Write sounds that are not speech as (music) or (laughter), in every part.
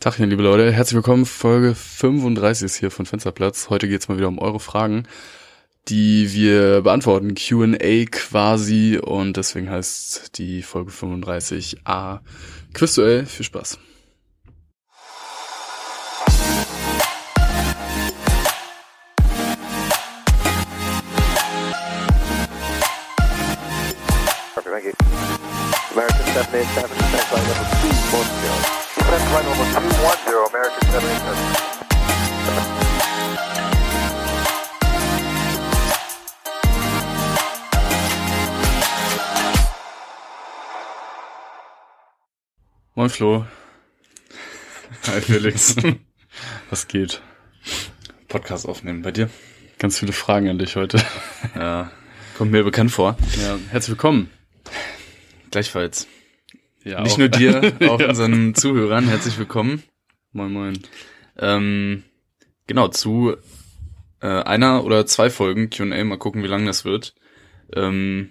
Tachchen, liebe Leute, herzlich willkommen. Folge 35 ist hier von Fensterplatz. Heute geht's mal wieder um eure Fragen, die wir beantworten. Q&A quasi und deswegen heißt die Folge 35a Quizduell. Viel Spaß. American 787, stand by number 210. Stand by number 210, American 787. Moin Flo. Hi Felix. (laughs) Was geht? Podcast aufnehmen bei dir. Ganz viele Fragen an dich heute. Ja, kommt mir bekannt vor. Ja, herzlich willkommen. Gleichfalls. Ja, Nicht auch- nur dir, (laughs) auch Ja. unseren Zuhörern herzlich willkommen. Moin moin. Ähm, genau, zu äh, einer oder zwei Folgen Q&A, mal gucken, wie lang das wird. Ähm,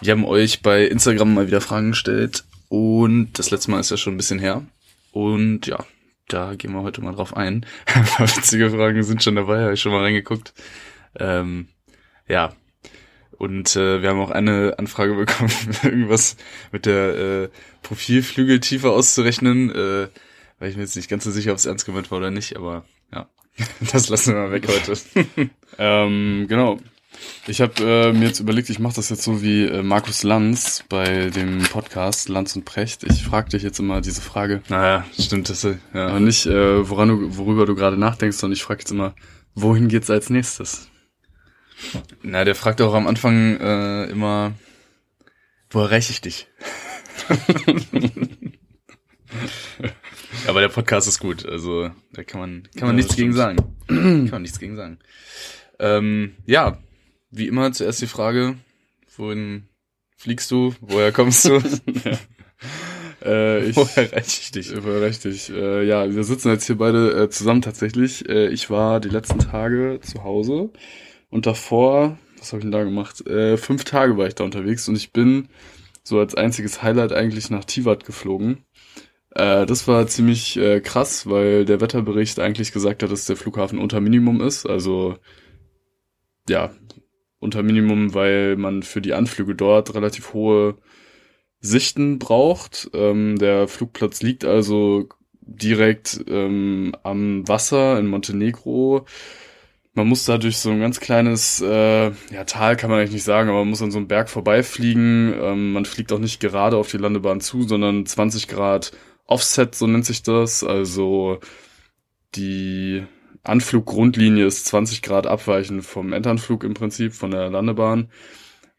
wir haben euch bei Instagram mal wieder Fragen gestellt und das letzte Mal ist ja schon ein bisschen her. Und ja, da gehen wir heute mal drauf ein. (laughs) Ein paar witzige Fragen sind schon dabei, habe ich schon mal reingeguckt. Ähm, ja, und äh, wir haben auch eine Anfrage (laughs) bekommen, irgendwas mit der äh, Profilflügeltiefe auszurechnen. Äh, weil ich mir jetzt nicht ganz so sicher, ob es ernst gemeint war oder nicht, aber ja, (laughs) das lassen wir mal weg heute. (laughs) Ähm, genau. Ich habe äh, mir jetzt überlegt, ich mache das jetzt so wie äh, Markus Lanz bei dem Podcast Lanz und Precht. Ich frage dich jetzt immer diese Frage, naja, stimmt, das ja. aber nicht, äh, woran du, worüber du gerade nachdenkst, sondern ich frage jetzt immer, wohin geht's als nächstes? Na, der fragt auch am Anfang äh, immer, wo erreiche ich dich? (laughs) aber der Podcast ist gut, also da kann man kann man Ja, nichts gegen sagen. (clears throat) kann man nichts gegen sagen. Ähm, ja, wie immer zuerst die Frage, wohin fliegst du? Woher kommst du? (laughs) (laughs) Äh, ich, Wo erreiche ich dich? Äh, Richtig. Äh, ja, wir sitzen jetzt hier beide äh, zusammen tatsächlich. Äh, ich war die letzten Tage zu Hause und davor, was habe ich denn da gemacht? Äh, fünf Tage war ich da unterwegs und ich bin so als einziges Highlight eigentlich nach Tivat geflogen. Äh, das war ziemlich äh, krass, weil der Wetterbericht eigentlich gesagt hat, dass der Flughafen unter Minimum ist. Also ja, unter Minimum, weil man für die Anflüge dort relativ hohe Sichten braucht. Ähm, der Flugplatz liegt also direkt ähm, am Wasser in Montenegro. Man muss da durch so ein ganz kleines äh, ja, Tal, kann man eigentlich nicht sagen, aber man muss an so einem Berg vorbeifliegen. Ähm, man fliegt auch nicht gerade auf die Landebahn zu, sondern 20 Grad Offset, so nennt sich das. Also die Anfluggrundlinie ist 20 Grad abweichend vom Endanflug im Prinzip, von der Landebahn.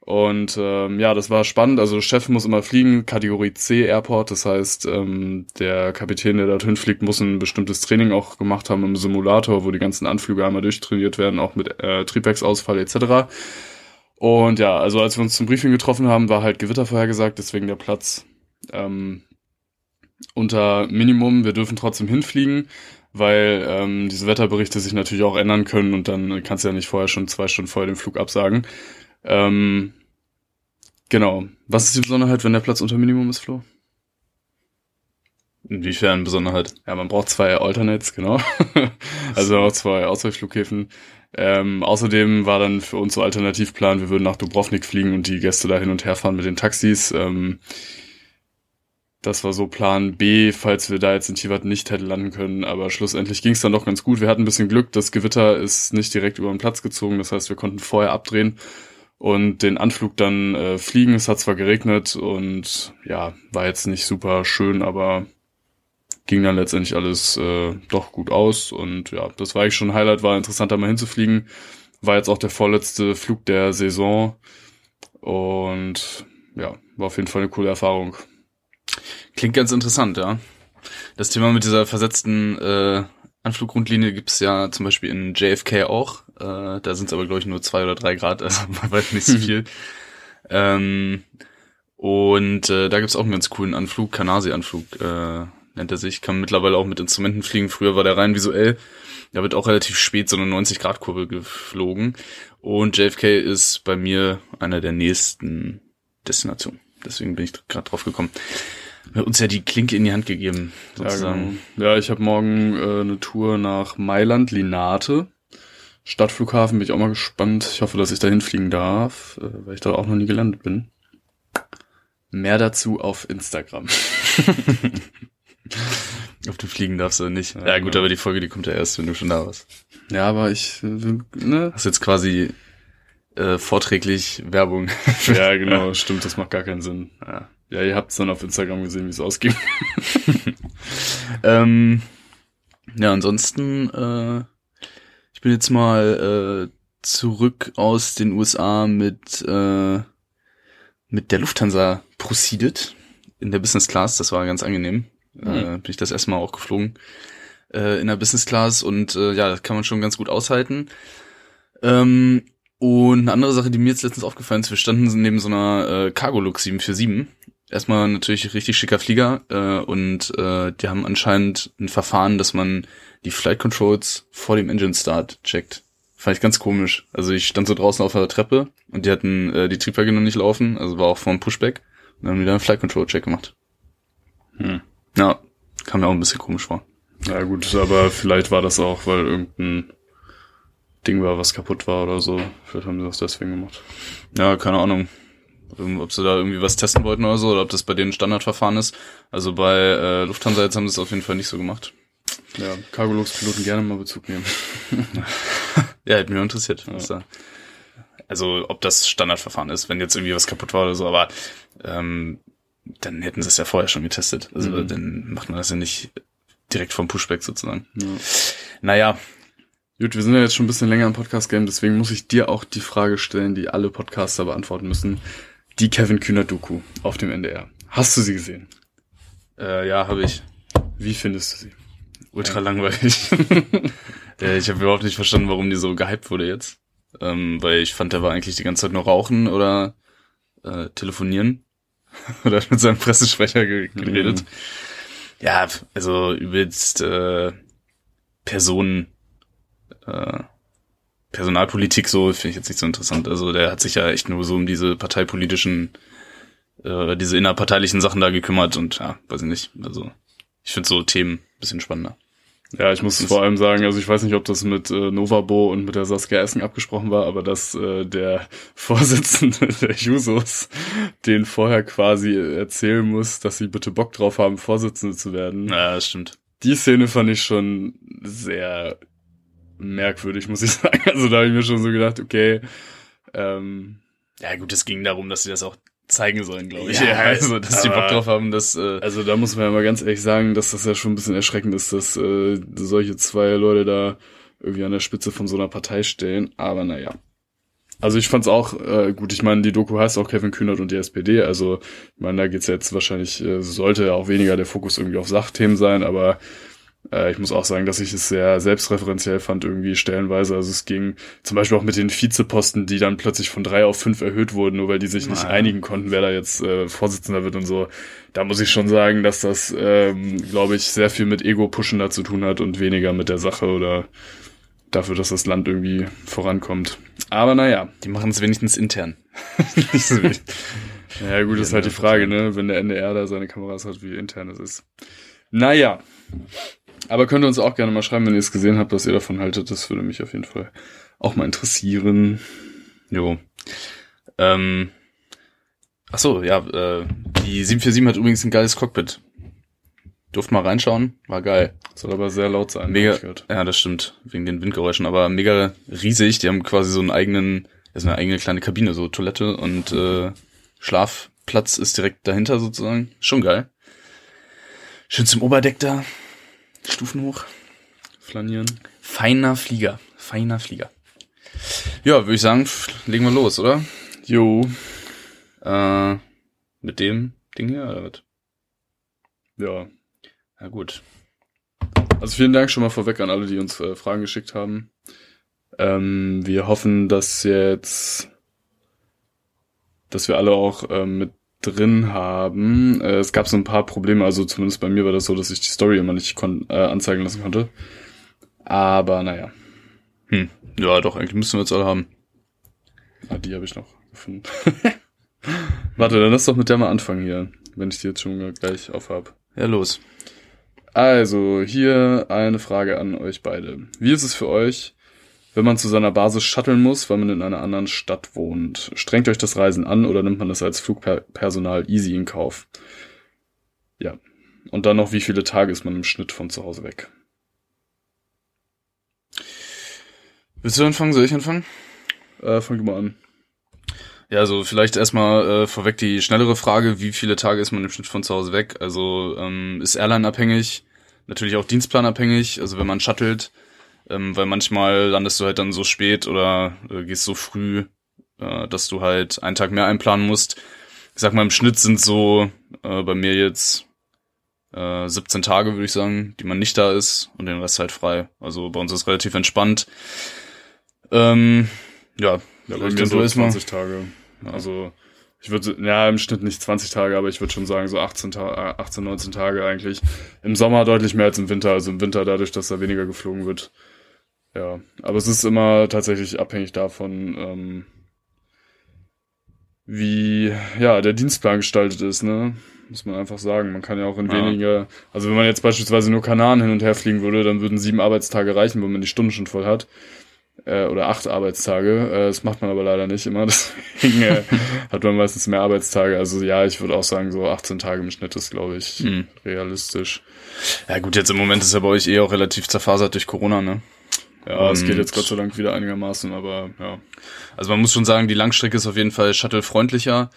Und ähm, ja, das war spannend. Also Chef muss immer fliegen, Kategorie C Airport. Das heißt, ähm, der Kapitän, der dorthin fliegt, muss ein bestimmtes Training auch gemacht haben im Simulator, wo die ganzen Anflüge einmal durchtrainiert werden, auch mit äh, Triebwerksausfall etc. Und ja, also als wir uns zum Briefing getroffen haben, war halt Gewitter vorhergesagt, deswegen der Platz ähm, unter Minimum. Wir dürfen trotzdem hinfliegen, weil ähm, diese Wetterberichte sich natürlich auch ändern können und dann kannst du ja nicht vorher schon zwei Stunden vorher den Flug absagen. Ähm, genau. Was ist die Besonderheit, wenn der Platz unter Minimum ist, Flo? Inwiefern Besonderheit? Ja, man braucht zwei Alternates, genau. (laughs) also auch zwei Ausweichflughäfen. Ähm, außerdem war dann für uns so Alternativplan, wir würden nach Dubrovnik fliegen und die Gäste da hin und her fahren mit den Taxis. Ähm, das war so Plan B, falls wir da jetzt in Tivat nicht hätten landen können. Aber schlussendlich ging es dann doch ganz gut. Wir hatten ein bisschen Glück, das Gewitter ist nicht direkt über den Platz gezogen. Das heißt, wir konnten vorher abdrehen und den Anflug dann äh, fliegen. Es hat zwar geregnet und ja, war jetzt nicht super schön, aber ging dann letztendlich alles äh, doch gut aus. Und ja, das war eigentlich schon ein Highlight, war interessant, da mal hinzufliegen. War jetzt auch der vorletzte Flug der Saison. Und ja, war auf jeden Fall eine coole Erfahrung. Klingt ganz interessant, ja. Das Thema mit dieser versetzten äh, Anfluggrundlinie gibt's ja zum Beispiel in JFK auch. Äh, da sind es aber, glaube ich, nur zwei oder drei Grad, also (laughs) man weiß nicht so viel. ähm, und äh, da gibt's auch einen ganz coolen Anflug, Kanasi-Anflug äh, nennt er sich. Kann mittlerweile auch mit Instrumenten fliegen. Früher war der rein visuell. Da wird auch relativ spät so eine 90-Grad-Kurve geflogen. Und JFK ist bei mir einer der nächsten Destinationen. Deswegen bin ich gerade drauf gekommen. uns ja die Klinke in die Hand gegeben, Ja, sozusagen. genau. ja ich habe morgen äh, eine Tour nach Mailand, Linate. Stadtflughafen bin ich auch mal gespannt. Ich hoffe, dass ich dahin fliegen darf, äh, weil ich da auch noch nie gelandet bin. Mehr dazu auf Instagram. (laughs) Auf dem Fliegen darfst du nicht. Ja, Ja, gut, genau. aber die Folge, die kommt ja erst, wenn du schon da warst. Ja, aber ich, äh, ne? Hast jetzt quasi äh, vorträglich Werbung. (laughs) Ja, genau, (laughs) stimmt, das macht gar keinen Sinn. Ja, ja ihr habt dann auf Instagram gesehen, wie es ausging. ähm, ja, ansonsten, äh, bin jetzt mal äh, zurück aus den USA mit, äh, mit der Lufthansa proceeded in der Business Class. Das war ganz angenehm. Äh, bin ich das erste Mal auch geflogen äh, in der Business Class und äh, ja, das kann man schon ganz gut aushalten. Ähm, und eine andere Sache, die mir jetzt letztens aufgefallen ist, wir standen neben so einer äh, Cargolux 747. Erstmal natürlich richtig schicker Flieger äh, und äh, die haben anscheinend ein Verfahren, dass man die Flight Controls vor dem Engine Start checkt. Fand ich ganz komisch. Also ich stand so draußen auf der Treppe und die hatten äh, die Triebwerke noch nicht laufen, also war auch vor dem Pushback. Und dann haben die da einen Flight Control Check gemacht. Hm. Ja, kam mir auch ein bisschen komisch vor. Ja gut, aber vielleicht war das auch, weil irgendein Ding war, was kaputt war oder so. Vielleicht haben sie das deswegen gemacht. Ja, keine Ahnung. Ob sie da irgendwie was testen wollten oder so, oder ob das bei denen Standardverfahren ist. Also bei äh, Lufthansa jetzt haben sie es auf jeden Fall nicht so gemacht. Ja, Cargolux-Piloten gerne mal Bezug nehmen. (laughs) Ja, hätte mich auch interessiert. was da- Also, ob das Standardverfahren ist, wenn jetzt irgendwie was kaputt war oder so, aber ähm, dann hätten sie es ja vorher schon getestet. Also Mhm. dann macht man das ja nicht direkt vom Pushback sozusagen. Ja. Naja, Gut, wir sind ja jetzt schon ein bisschen länger im Podcast-Game, deswegen muss ich dir auch die Frage stellen, die alle Podcaster beantworten müssen. Die Kevin Kühner-Doku auf dem NDR. Hast du sie gesehen? äh, ja, habe ich. Wie findest du sie? Ultra langweilig. (laughs) äh, ich habe überhaupt nicht verstanden, warum die so gehypt wurde jetzt. Ähm, weil ich fand, der war eigentlich die ganze Zeit nur rauchen oder äh, telefonieren. (laughs) oder hat mit seinem Pressesprecher ge geredet. Mhm. Ja, also übelst äh, Personen, äh, Personalpolitik so finde ich jetzt nicht so interessant. Also der hat sich ja echt nur so um diese parteipolitischen, äh, diese innerparteilichen Sachen da gekümmert und ja, weiß ich nicht. Also ich finde so Themen bisschen spannender. Ja, ich muss vor allem sagen, also ich weiß nicht, ob das mit äh, Novabo und mit der Saskia Essen abgesprochen war, aber dass äh, der (laughs) Vorsitzende (laughs) der Jusos den vorher quasi erzählen muss, dass sie bitte Bock drauf haben, Vorsitzende zu werden. Ja, das stimmt. Die Szene fand ich schon sehr merkwürdig, muss ich (laughs) sagen. Also da habe ich mir schon so gedacht, okay, ähm, Ja, gut, es ging darum, dass sie das auch zeigen sollen, glaube ich. Ja, (laughs) also, dass die Bock aber- drauf haben, dass äh, Also da muss man ja mal ganz ehrlich sagen, dass das ja schon ein bisschen erschreckend ist, dass äh, solche zwei Leute da irgendwie an der Spitze von so einer Partei stehen. Aber naja. Also ich fand's auch äh, gut. Ich meine, die Doku heißt auch Kevin Kühnert und die SPD. Also ich meine, da geht's jetzt wahrscheinlich, äh, sollte ja auch weniger der Fokus irgendwie auf Sachthemen sein. Aber ich muss auch sagen, dass ich es sehr selbstreferenziell fand irgendwie stellenweise. Also es ging zum Beispiel auch mit den Vizeposten, die dann plötzlich von drei auf fünf erhöht wurden, nur weil die sich nicht einigen konnten, wer da jetzt äh, Vorsitzender wird und so. Da muss ich schon sagen, dass das, ähm, glaube ich, sehr viel mit Ego-Pushen da zu tun hat und weniger mit der Sache oder dafür, dass das Land irgendwie vorankommt. Aber naja, die machen es wenigstens intern. (laughs) Nicht so wie- ja gut, ist halt die Frage, ne, wenn der NDR da seine Kameras hat, wie intern es ist. Naja, aber könnt ihr uns auch gerne mal schreiben, wenn ihr es gesehen habt, was ihr davon haltet. Das würde mich auf jeden Fall auch mal interessieren. jo. Ähm, ach so, ja, äh, die 747 hat übrigens ein geiles Cockpit. Durft mal reinschauen, war geil. Soll aber sehr laut sein. Mega, ja, das stimmt, wegen den Windgeräuschen, aber mega riesig. Die haben quasi so einen eigenen, also eine eigene kleine Kabine, so Toilette und äh, Schlafplatz ist direkt dahinter sozusagen. Schon geil. Schön zum Oberdeck da, Stufen hoch. Flanieren. Feiner Flieger, feiner Flieger. Ja, würde ich sagen, legen wir los, oder? Jo. Äh, mit dem Ding hier, oder was? Ja. Ja, gut. Also vielen Dank schon mal vorweg an alle, die uns äh, Fragen geschickt haben. Ähm, wir hoffen, dass jetzt, dass wir alle auch ähm, mit drin haben. Äh, es gab so ein paar Probleme, also zumindest bei mir war das so, dass ich die Story immer nicht kon äh, anzeigen lassen konnte. Aber naja, Hm. Ja, doch, eigentlich müssen wir jetzt alle haben. ah, die habe ich noch gefunden. (laughs) Warte, dann lass doch mit der mal anfangen hier. wenn ich die jetzt schon gleich aufhab. Ja, los. Also, hier eine Frage an euch beide. Wie ist es für euch, wenn man zu seiner Basis shutteln muss, weil man in einer anderen Stadt wohnt? Strengt euch das Reisen an oder nimmt man das als Flugpersonal easy in Kauf? Ja. Und dann noch, wie viele Tage ist man im Schnitt von zu Hause weg? Willst du anfangen? Soll ich anfangen? Äh, fang du mal an. Ja, also vielleicht erstmal äh, vorweg die schnellere Frage, wie viele Tage ist man im Schnitt von zu Hause weg? Also ähm, ist Airline abhängig, natürlich auch Dienstplan abhängig, also wenn man shuttelt, ähm, weil manchmal landest du halt dann so spät oder äh, gehst so früh, äh, dass du halt einen Tag mehr einplanen musst. Ich sag mal, im Schnitt sind so äh, bei mir jetzt äh, 17 Tage, würde ich sagen, die man nicht da ist und den Rest halt frei. Also bei uns ist relativ entspannt. Ähm, ja, ja, bei mir so 20 Tage. Also ich würde, ja, im Schnitt nicht 20 Tage, aber ich würde schon sagen so 18, Ta 18, 19 Tage eigentlich. Im Sommer deutlich mehr als im Winter. Also im Winter dadurch, dass da weniger geflogen wird. Ja, aber es ist immer tatsächlich abhängig davon, ähm, wie ja der Dienstplan gestaltet ist, ne? Muss man einfach sagen. Man kann ja auch in ja. weniger, also wenn man jetzt beispielsweise nur Kanaren hin und her fliegen würde, dann würden sieben Arbeitstage reichen, wenn man die Stunden schon voll hat äh, oder acht Arbeitstage. Äh, das macht man aber leider nicht immer, (laughs) deswegen äh, (laughs) hat man meistens mehr Arbeitstage. Also ja, ich würde auch sagen, so 18 Tage im Schnitt ist, glaube ich, mhm. realistisch. Ja gut, jetzt im Moment ist ja bei euch eh auch relativ zerfasert durch Corona, ne? Ja, es geht jetzt Gott sei Dank wieder einigermaßen, aber ja. Also man muss schon sagen, die Langstrecke ist auf jeden Fall shuttle-freundlicher.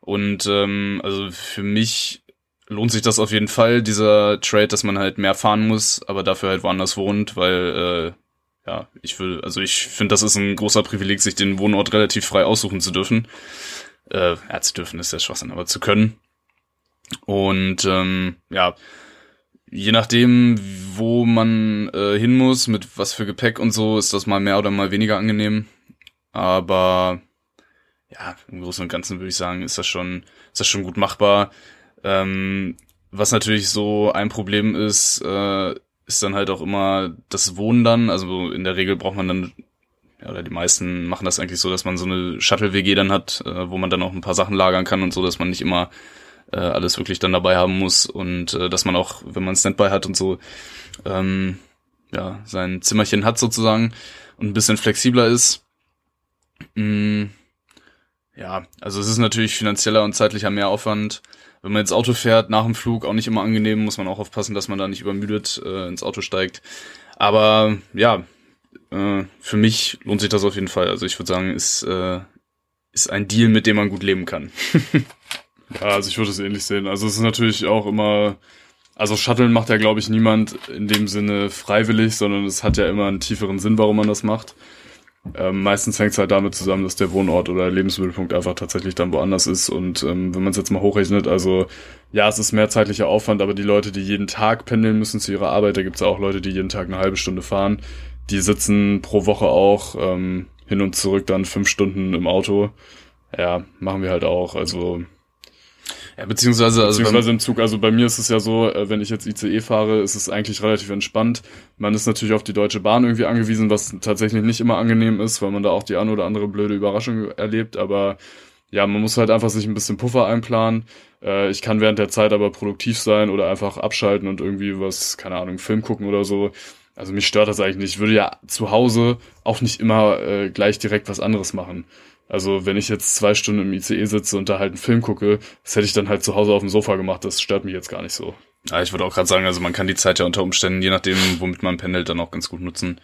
Und ähm, also für mich lohnt sich das auf jeden Fall, dieser Trade, dass man halt mehr fahren muss, aber dafür halt woanders wohnt, weil äh, ja, ich will, also ich finde, das ist ein großer Privileg, sich den Wohnort relativ frei aussuchen zu dürfen. Äh, ja, zu dürfen ist der Schwachsinn, aber zu können. Und ähm, ja, je nachdem, wo man äh, hin muss, mit was für Gepäck und so, ist das mal mehr oder mal weniger angenehm. Aber ja, im Großen und Ganzen würde ich sagen, ist das schon, ist das schon gut machbar. Ähm, was natürlich so ein Problem ist, äh, ist dann halt auch immer das Wohnen dann. Also in der Regel braucht man dann, ja, oder die meisten machen das eigentlich so, dass man so eine Shuttle-WG dann hat, äh, wo man dann auch ein paar Sachen lagern kann und so, dass man nicht immer äh, alles wirklich dann dabei haben muss und äh, dass man auch, wenn man Standby hat und so, ähm, ja, sein Zimmerchen hat sozusagen und ein bisschen flexibler ist. Mm, ja, also es ist natürlich finanzieller und zeitlicher Mehraufwand wenn man jetzt Auto fährt, nach dem Flug auch nicht immer angenehm, muss man auch aufpassen, dass man da nicht übermüdet äh, ins Auto steigt. Aber ja, äh, für mich lohnt sich das auf jeden Fall. Also ich würde sagen, ist, äh, ist ein Deal, mit dem man gut leben kann. (laughs) ja, also ich würde es ähnlich sehen. Also es ist natürlich auch immer, also Shuttle macht ja, glaube ich, niemand in dem Sinne freiwillig, sondern es hat ja immer einen tieferen Sinn, warum man das macht. Ähm, meistens hängt es halt damit zusammen, dass der Wohnort oder Lebensmittelpunkt einfach tatsächlich dann woanders ist. Und ähm, wenn man es jetzt mal hochrechnet, also ja, es ist mehr zeitlicher Aufwand, aber die Leute, die jeden Tag pendeln müssen zu ihrer Arbeit, da gibt es auch Leute, die jeden Tag eine halbe Stunde fahren, die sitzen pro Woche auch ähm, hin und zurück dann fünf Stunden im Auto. Ja, machen wir halt auch. Also ja, beziehungsweise, also beziehungsweise im Zug. Also bei mir ist es ja so, äh, wenn ich jetzt ICE fahre, ist es eigentlich relativ entspannt. Man ist natürlich auf die Deutsche Bahn irgendwie angewiesen, was tatsächlich nicht immer angenehm ist, weil man da auch die eine oder andere blöde Überraschung erlebt. Aber ja, man muss halt einfach sich ein bisschen Puffer einplanen. Äh, ich kann während der Zeit aber produktiv sein oder einfach abschalten und irgendwie was, keine Ahnung, Film gucken oder so. Also mich stört das eigentlich nicht. Ich würde ja zu Hause auch nicht immer äh, gleich direkt was anderes machen. Also wenn ich jetzt zwei Stunden im ICE sitze und da halt einen Film gucke, das hätte ich dann halt zu Hause auf dem Sofa gemacht. Das stört mich jetzt gar nicht so. Ja, ich würde auch gerade sagen, also man kann die Zeit ja unter Umständen, je nachdem, womit man pendelt, dann auch ganz gut nutzen.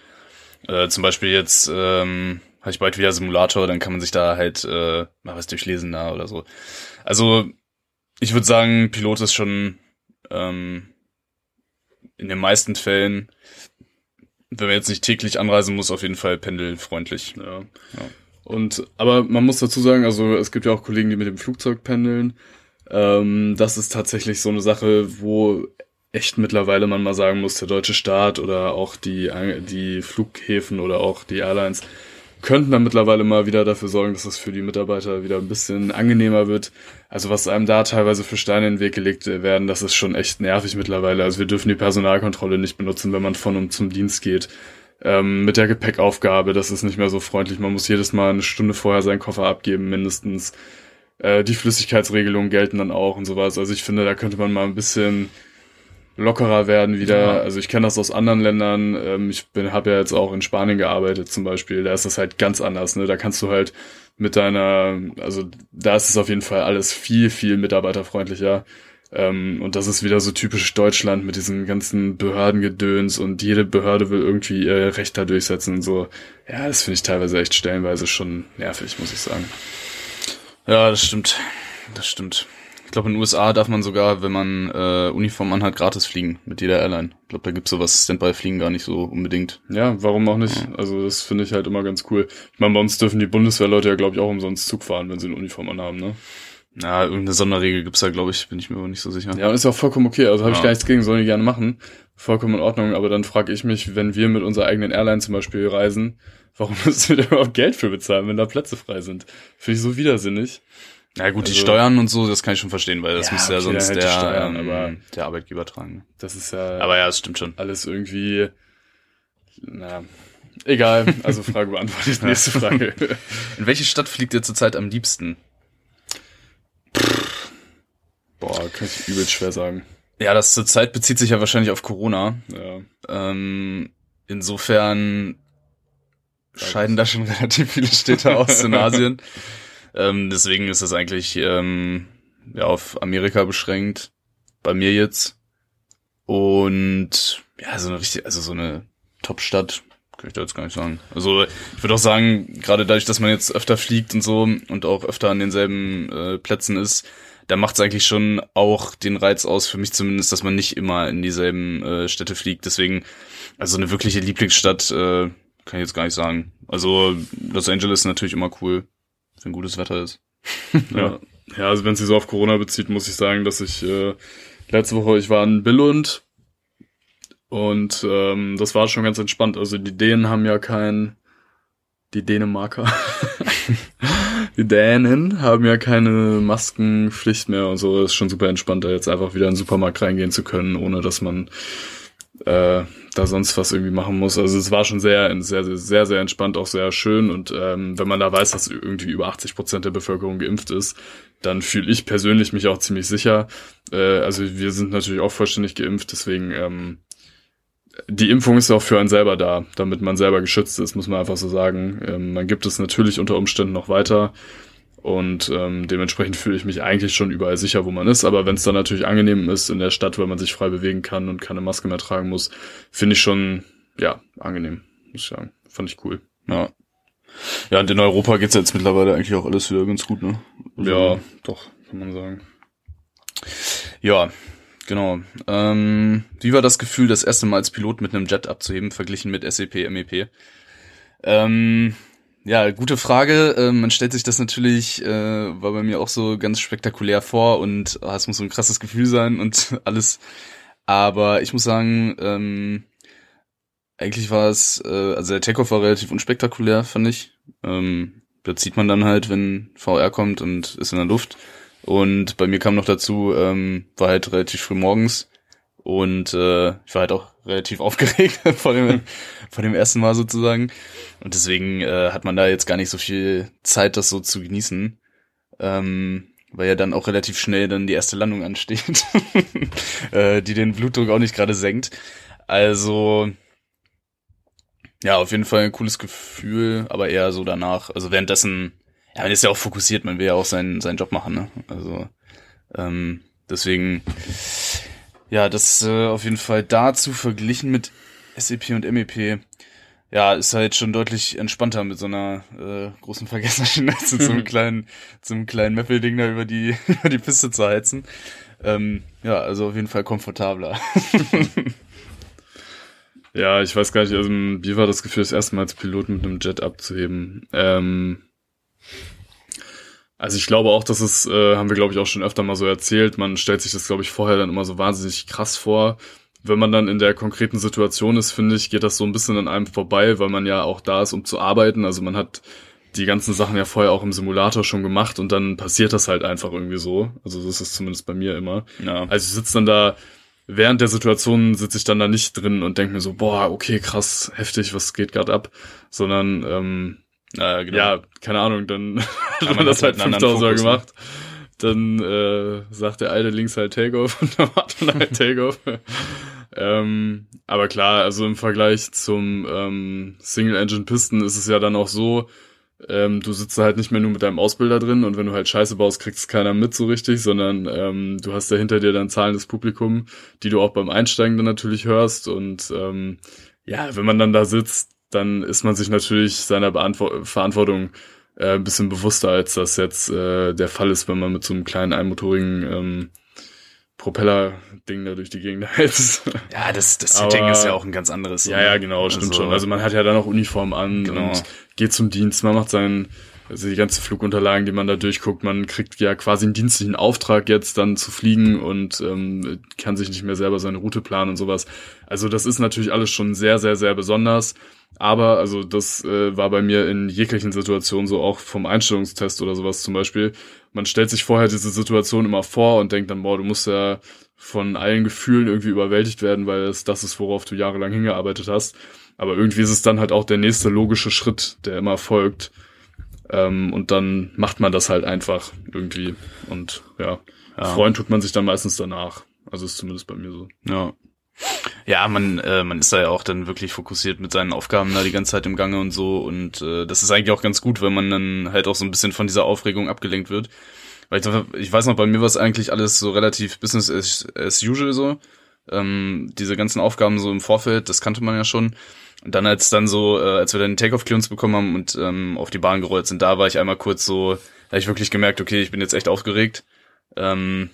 Äh, zum Beispiel jetzt ähm, habe ich bald wieder Simulator, dann kann man sich da halt äh, mal was durchlesen da oder so. Also ich würde sagen, Pilot ist schon ähm, in den meisten Fällen, wenn man jetzt nicht täglich anreisen muss, auf jeden Fall pendelfreundlich. Ja. ja. Und, aber man muss dazu sagen, also es gibt ja auch Kollegen, die mit dem Flugzeug pendeln. Ähm, das ist tatsächlich so eine Sache, wo echt mittlerweile man mal sagen muss, der deutsche Staat oder auch die, die Flughäfen oder auch die Airlines könnten dann mittlerweile mal wieder dafür sorgen, dass es für die Mitarbeiter wieder ein bisschen angenehmer wird. Also was einem da teilweise für Steine in den Weg gelegt werden, das ist schon echt nervig mittlerweile. Also wir dürfen die Personalkontrolle nicht benutzen, wenn man von und zum Dienst geht ähm, mit der Gepäckaufgabe, das ist nicht mehr so freundlich. Man muss jedes Mal eine Stunde vorher seinen Koffer abgeben, mindestens. Äh, die Flüssigkeitsregelungen gelten dann auch und sowas. Also ich finde, da könnte man mal ein bisschen lockerer werden wieder. Ja. Also ich kenne das aus anderen Ländern. Ähm, ich bin habe ja jetzt auch in Spanien gearbeitet zum Beispiel. Da ist das halt ganz anders. Ne? Da kannst du halt mit deiner, also da ist es auf jeden Fall alles viel, viel mitarbeiterfreundlicher. Ähm, und das ist wieder so typisch Deutschland mit diesem ganzen Behördengedöns und jede Behörde will irgendwie ihr Recht da durchsetzen und so. Ja, das finde ich teilweise echt stellenweise schon nervig, muss ich sagen. Ja, das stimmt. Das stimmt. Ich glaube, in den USA darf man sogar, wenn man äh, Uniform anhat, gratis fliegen mit jeder Airline. Ich glaube, da gibt's sowas Standby-Fliegen gar nicht so unbedingt. Ja, warum auch nicht? Also das finde ich halt immer ganz cool. Ich meine, bei uns dürfen die Bundeswehrleute ja, glaube ich, auch umsonst Zug fahren, wenn sie eine Uniform anhaben, ne? Ja, irgendeine Sonderregel gibt's da, glaube ich, bin ich mir aber nicht so sicher. Ja, und ist ja auch vollkommen okay. Also habe ich Ja. gar nichts gegen, sollen die gerne machen. Vollkommen in Ordnung. Aber dann frage ich mich, wenn wir mit unserer eigenen Airline zum Beispiel reisen, warum (laughs) müssen wir da überhaupt Geld für bezahlen, wenn da Plätze frei sind? Finde ich so widersinnig. Ja gut, die Also- Steuern und so, das kann ich schon verstehen, weil das Ja, muss ja okay, sonst dann halt die der, Steuern, ähm, aber- der Arbeitgeber tragen. Das ist ja Aber ja, das stimmt schon. alles irgendwie, na, egal. Also Frage beantwortet. (laughs) Nächste Frage. In welche Stadt fliegt ihr zurzeit am liebsten? Boah, kann ich übelst schwer sagen. Ja, das zurzeit bezieht sich ja wahrscheinlich auf Corona. Ja. Ähm, insofern scheiden da schon (laughs) relativ viele Städte aus in (laughs) Asien. Ähm, deswegen ist das eigentlich ähm, ja, auf Amerika beschränkt. Bei mir jetzt. Und ja, so eine richtig, also so eine Top-Stadt, kann ich da jetzt gar nicht sagen. Also ich würde auch sagen, gerade dadurch, dass man jetzt öfter fliegt und so und auch öfter an denselben äh, Plätzen ist, da macht es eigentlich schon auch den Reiz aus, für mich zumindest, dass man nicht immer in dieselben äh, Städte fliegt. Deswegen, also eine wirkliche Lieblingsstadt äh, kann ich jetzt gar nicht sagen. Also Los Angeles ist natürlich immer cool, wenn gutes Wetter ist. (laughs) Ja. ja, also wenn es sich so auf Corona bezieht, muss ich sagen, dass ich äh, letzte Woche, ich war in Billund und ähm, das war schon ganz entspannt. Also die Dänen haben ja kein, die Dänemarker, (laughs) die Dänen haben ja keine Maskenpflicht mehr und so. Das ist schon super entspannt, da jetzt einfach wieder in den Supermarkt reingehen zu können, ohne dass man äh, da sonst was irgendwie machen muss. Also es war schon sehr, sehr, sehr, sehr, sehr entspannt, auch sehr schön. Und ähm, wenn man da weiß, dass irgendwie über 80 Prozent der Bevölkerung geimpft ist, dann fühle ich persönlich mich auch ziemlich sicher. Äh, also wir sind natürlich auch vollständig geimpft, deswegen ähm, die Impfung ist ja auch für einen selber da, damit man selber geschützt ist, muss man einfach so sagen. Ähm, man gibt es natürlich unter Umständen noch weiter. Und ähm, dementsprechend fühle ich mich eigentlich schon überall sicher, wo man ist. Aber wenn es dann natürlich angenehm ist in der Stadt, weil man sich frei bewegen kann und keine Maske mehr tragen muss, finde ich schon, ja, angenehm, muss ich sagen. Fand ich cool. Ja. Ja, und in Europa geht's jetzt mittlerweile eigentlich auch alles wieder ganz gut, ne? Also, Ja, doch, kann man sagen. Ja, genau. Ähm, wie war das Gefühl, das erste Mal als Pilot mit einem Jet abzuheben, verglichen mit SEP, MEP? Ähm, ja, gute Frage. Ähm, man stellt sich das natürlich, äh, war bei mir auch so ganz spektakulär vor und ah, es muss so ein krasses Gefühl sein und (laughs) alles. Aber ich muss sagen, ähm, eigentlich war es, äh, also der Takeoff war relativ unspektakulär, fand ich. Ähm, das sieht man dann halt, wenn VR kommt und ist in der Luft. Und bei mir kam noch dazu, ähm, war halt relativ früh morgens und äh, ich war halt auch relativ (laughs) aufgeregt (laughs) vor dem, vor dem ersten Mal sozusagen. Und deswegen äh, hat man da jetzt gar nicht so viel Zeit, das so zu genießen. Ähm, weil ja dann auch relativ schnell dann die erste Landung ansteht, (laughs) äh, die den Blutdruck auch nicht gerade senkt. Also ja, auf jeden Fall ein cooles Gefühl, aber eher so danach. Also währenddessen, ja, man ist ja auch fokussiert, man will ja auch seinen, seinen Job machen, ne? Also ähm, deswegen, ja, das äh, auf jeden Fall dazu verglichen mit SEP und MEP. Ja, ist halt schon deutlich entspannter mit so einer äh, großen Vergesserin als mit (laughs) so einem kleinen, so einem kleinen Meppel-Ding da über die, (laughs) über die Piste zu heizen. Ähm, ja, also auf jeden Fall komfortabler. (laughs) Ja, ich weiß gar nicht, also wie war das Gefühl, das erste Mal als Pilot mit einem Jet abzuheben? Ähm, also ich glaube auch, dass es, äh, haben wir glaube ich auch schon öfter mal so erzählt, man stellt sich das glaube ich vorher dann immer so wahnsinnig krass vor. Wenn man dann in der konkreten Situation ist, finde ich, geht das so ein bisschen an einem vorbei, weil man ja auch da ist, um zu arbeiten. Also man hat die ganzen Sachen ja vorher auch im Simulator schon gemacht und dann passiert das halt einfach irgendwie so. Also das ist zumindest bei mir immer. Ja. Also ich sitze dann da, während der Situation sitze ich dann da nicht drin und denke mir so, boah, okay, krass, heftig, was geht gerade ab, sondern ähm, Äh, genau. Ja, keine Ahnung, dann (laughs) hat man das halt einen anderen 5000 Mal gemacht. Dann äh, sagt der eine links halt Takeoff (laughs) und dann macht man halt Takeoff. (laughs) ähm, aber klar, also im Vergleich zum ähm, Single-Engine-Pisten ist es ja dann auch so, ähm, du sitzt da halt nicht mehr nur mit deinem Ausbilder drin und wenn du halt Scheiße baust, kriegt es keiner mit so richtig, sondern ähm, du hast ja hinter dir dann zahlendes Publikum, die du auch beim Einsteigen dann natürlich hörst und ähm, ja, wenn man dann da sitzt, dann ist man sich natürlich seiner Beantwo Verantwortung äh, ein bisschen bewusster, als das jetzt äh, der Fall ist, wenn man mit so einem kleinen einmotorigen ähm, Propeller-Ding da durch die Gegend (laughs) heizt. Ja, das, das Setting ist ja auch ein ganz anderes. ja, ja, genau, stimmt Also- schon. Also man hat ja dann auch Uniform an Genau. und geht zum Dienst, man macht seinen, also die ganzen Flugunterlagen, die man da durchguckt, man kriegt ja quasi einen dienstlichen Auftrag jetzt dann zu fliegen und ähm, kann sich nicht mehr selber seine Route planen und sowas. Also das ist natürlich alles schon sehr, sehr, sehr besonders. Aber also das äh, war bei mir in jeglichen Situationen so, auch vom Einstellungstest oder sowas zum Beispiel. Man stellt sich vorher diese Situation immer vor und denkt dann, boah, du musst ja von allen Gefühlen irgendwie überwältigt werden, weil es das ist, worauf du jahrelang hingearbeitet hast. Aber irgendwie ist es dann halt auch der nächste logische Schritt, der immer folgt. Ähm, und dann macht man das halt einfach irgendwie. Und ja, Ja. freuen tut man sich dann meistens danach. Also ist zumindest bei mir so. Ja. Ja, man, äh, man ist da ja auch dann wirklich fokussiert mit seinen Aufgaben da die ganze Zeit im Gange und so. Und äh, das ist eigentlich auch ganz gut, wenn man dann halt auch so ein bisschen von dieser Aufregung abgelenkt wird. Weil ich, ich weiß noch, bei mir war es eigentlich alles so relativ Business as, as usual so. Ähm, diese ganzen Aufgaben so im Vorfeld, das kannte man ja schon. Und dann als dann so, äh, als wir dann den Takeoff-Clearance bekommen haben und ähm, auf die Bahn gerollt sind, da war ich einmal kurz so, da habe ich wirklich gemerkt, okay, ich bin jetzt echt aufgeregt. Ähm,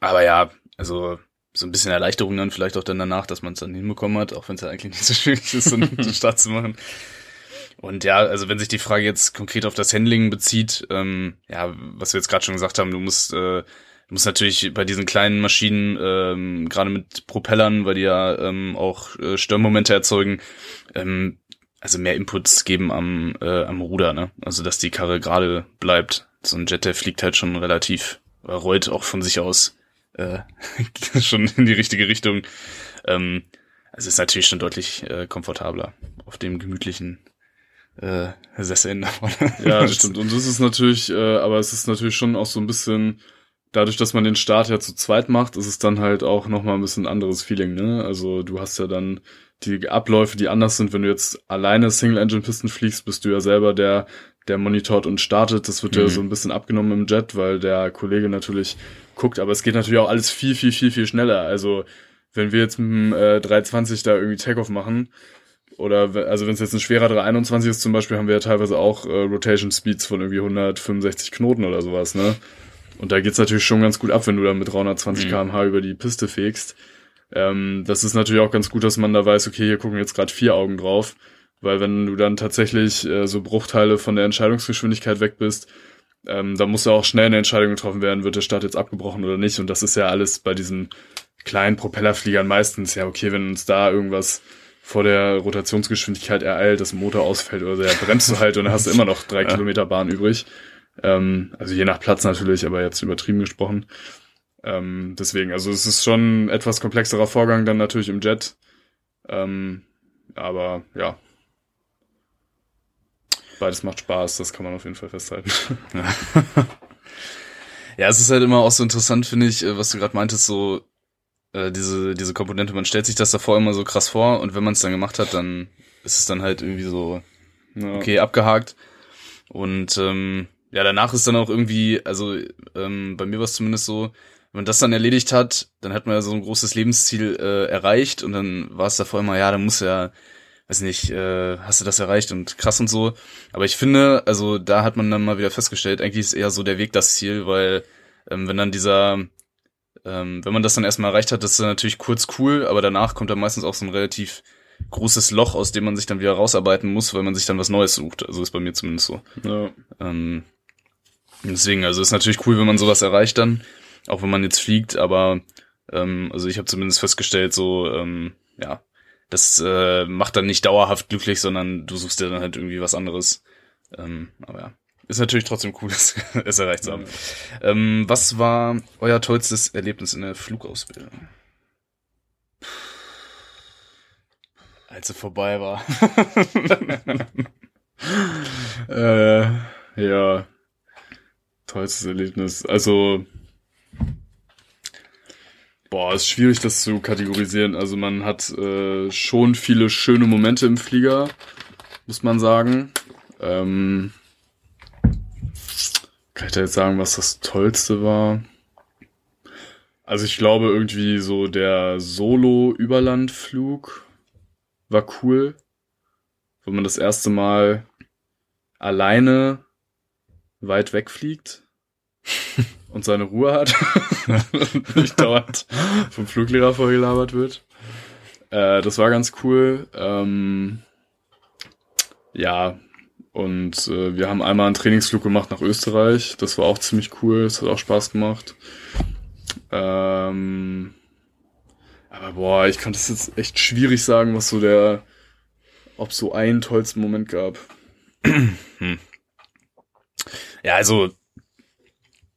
aber ja, also so ein bisschen Erleichterung dann vielleicht auch dann danach, dass man es dann hinbekommen hat, auch wenn es ja eigentlich nicht so (laughs) schwierig ist, so einen (laughs) Start zu machen. Und ja, also wenn sich die Frage jetzt konkret auf das Handling bezieht, ähm, ja, was wir jetzt gerade schon gesagt haben, du musst, äh, du musst natürlich bei diesen kleinen Maschinen, ähm, gerade mit Propellern, weil die ja ähm, auch äh, Störmomente erzeugen, ähm, also mehr Inputs geben am, äh, am Ruder, ne? Also dass die Karre gerade bleibt. So ein Jet, der fliegt halt schon relativ, oder rollt auch von sich aus äh, (laughs) schon in die richtige Richtung. Ähm, also ist natürlich schon deutlich äh, komfortabler auf dem gemütlichen äh, Sessel da vorne. Ja, das (laughs) stimmt. Und das ist natürlich, äh, aber es ist natürlich schon auch so ein bisschen, dadurch, dass man den Start ja zu zweit macht, ist es dann halt auch nochmal ein bisschen anderes Feeling, ne? Also du hast ja dann die Abläufe, die anders sind, wenn du jetzt alleine Single-Engine-Pisten fliegst, bist du ja selber der, der monitort und startet. Das wird ja Mhm. so ein bisschen abgenommen im Jet, weil der Kollege natürlich guckt, aber es geht natürlich auch alles viel, viel, viel, viel schneller. Also wenn wir jetzt mit dem äh, 320 da irgendwie Takeoff machen, oder also wenn es jetzt ein schwerer 321 ist zum Beispiel, haben wir ja teilweise auch äh, Rotation Speeds von irgendwie 165 Knoten oder sowas, ne? Und da geht's natürlich schon ganz gut ab, wenn du da mit 320 Mhm. km/h über die Piste fegst. Ähm, das ist natürlich auch ganz gut, dass man da weiß, okay, hier gucken jetzt gerade vier Augen drauf. Weil wenn du dann tatsächlich äh, so Bruchteile von der Entscheidungsgeschwindigkeit weg bist, ähm, da muss ja auch schnell eine Entscheidung getroffen werden, wird der Start jetzt abgebrochen oder nicht. Und das ist ja alles bei diesen kleinen Propellerfliegern meistens ja okay, wenn uns da irgendwas vor der Rotationsgeschwindigkeit ereilt, dass ein Motor ausfällt oder der bremst du halt und dann hast du immer noch drei Ja. Kilometer Bahn übrig. Ähm, also je nach Platz natürlich, aber jetzt übertrieben gesprochen. Ähm, deswegen, also es ist schon ein etwas komplexerer Vorgang dann natürlich im Jet. Ähm, aber ja. Beides macht Spaß, das kann man auf jeden Fall festhalten. (laughs) Ja, es ist halt immer auch so interessant, finde ich, äh, was du gerade meintest, so äh, diese, diese Komponente, man stellt sich das davor immer so krass vor und wenn man es dann gemacht hat, dann ist es dann halt irgendwie so, Ja. okay, abgehakt. Und ähm, ja, danach ist dann auch irgendwie, also ähm, bei mir war es zumindest so, wenn man das dann erledigt hat, dann hat man ja so ein großes Lebensziel äh, erreicht und dann war es davor immer, ja, dann muss ja, weiß nicht, äh, hast du das erreicht und krass und so. Aber ich finde, also da hat man dann mal wieder festgestellt, eigentlich ist eher so der Weg das Ziel, weil ähm, wenn dann dieser, ähm, wenn man das dann erstmal erreicht hat, das ist dann natürlich kurz cool, aber danach kommt dann meistens auch so ein relativ großes Loch, aus dem man sich dann wieder rausarbeiten muss, weil man sich dann was Neues sucht. Also ist bei mir zumindest so. Ja. Ähm, deswegen, also ist natürlich cool, wenn man sowas erreicht dann, auch wenn man jetzt fliegt, aber ähm, also ich habe zumindest festgestellt, so, ähm, ja, das äh, macht dann nicht dauerhaft glücklich, sondern du suchst dir dann halt irgendwie was anderes. Ähm, aber ja, ist natürlich trotzdem cool, (laughs) es, es erreicht zu haben. Ähm, was war euer tollstes Erlebnis in der Flugausbildung? Als sie vorbei war. (laughs) Äh, ja. Tollstes Erlebnis. Also, boah, ist schwierig, das zu kategorisieren. Also man hat äh, schon viele schöne Momente im Flieger, muss man sagen. Ähm, kann ich da jetzt sagen, was das Tollste war? Also ich glaube irgendwie so der Solo-Überlandflug war cool, wenn man das erste Mal alleine weit wegfliegt (laughs) und seine Ruhe hat (laughs) und nicht dauernd vom Fluglehrer vorgelabert wird. Äh, das war ganz cool. Ähm, ja, und äh, wir haben einmal einen Trainingsflug gemacht nach Österreich. Das war auch ziemlich cool. Das hat auch Spaß gemacht. Ähm, aber boah, ich kann das jetzt echt schwierig sagen, was so der, ob so einen tollsten Moment gab. Ja, also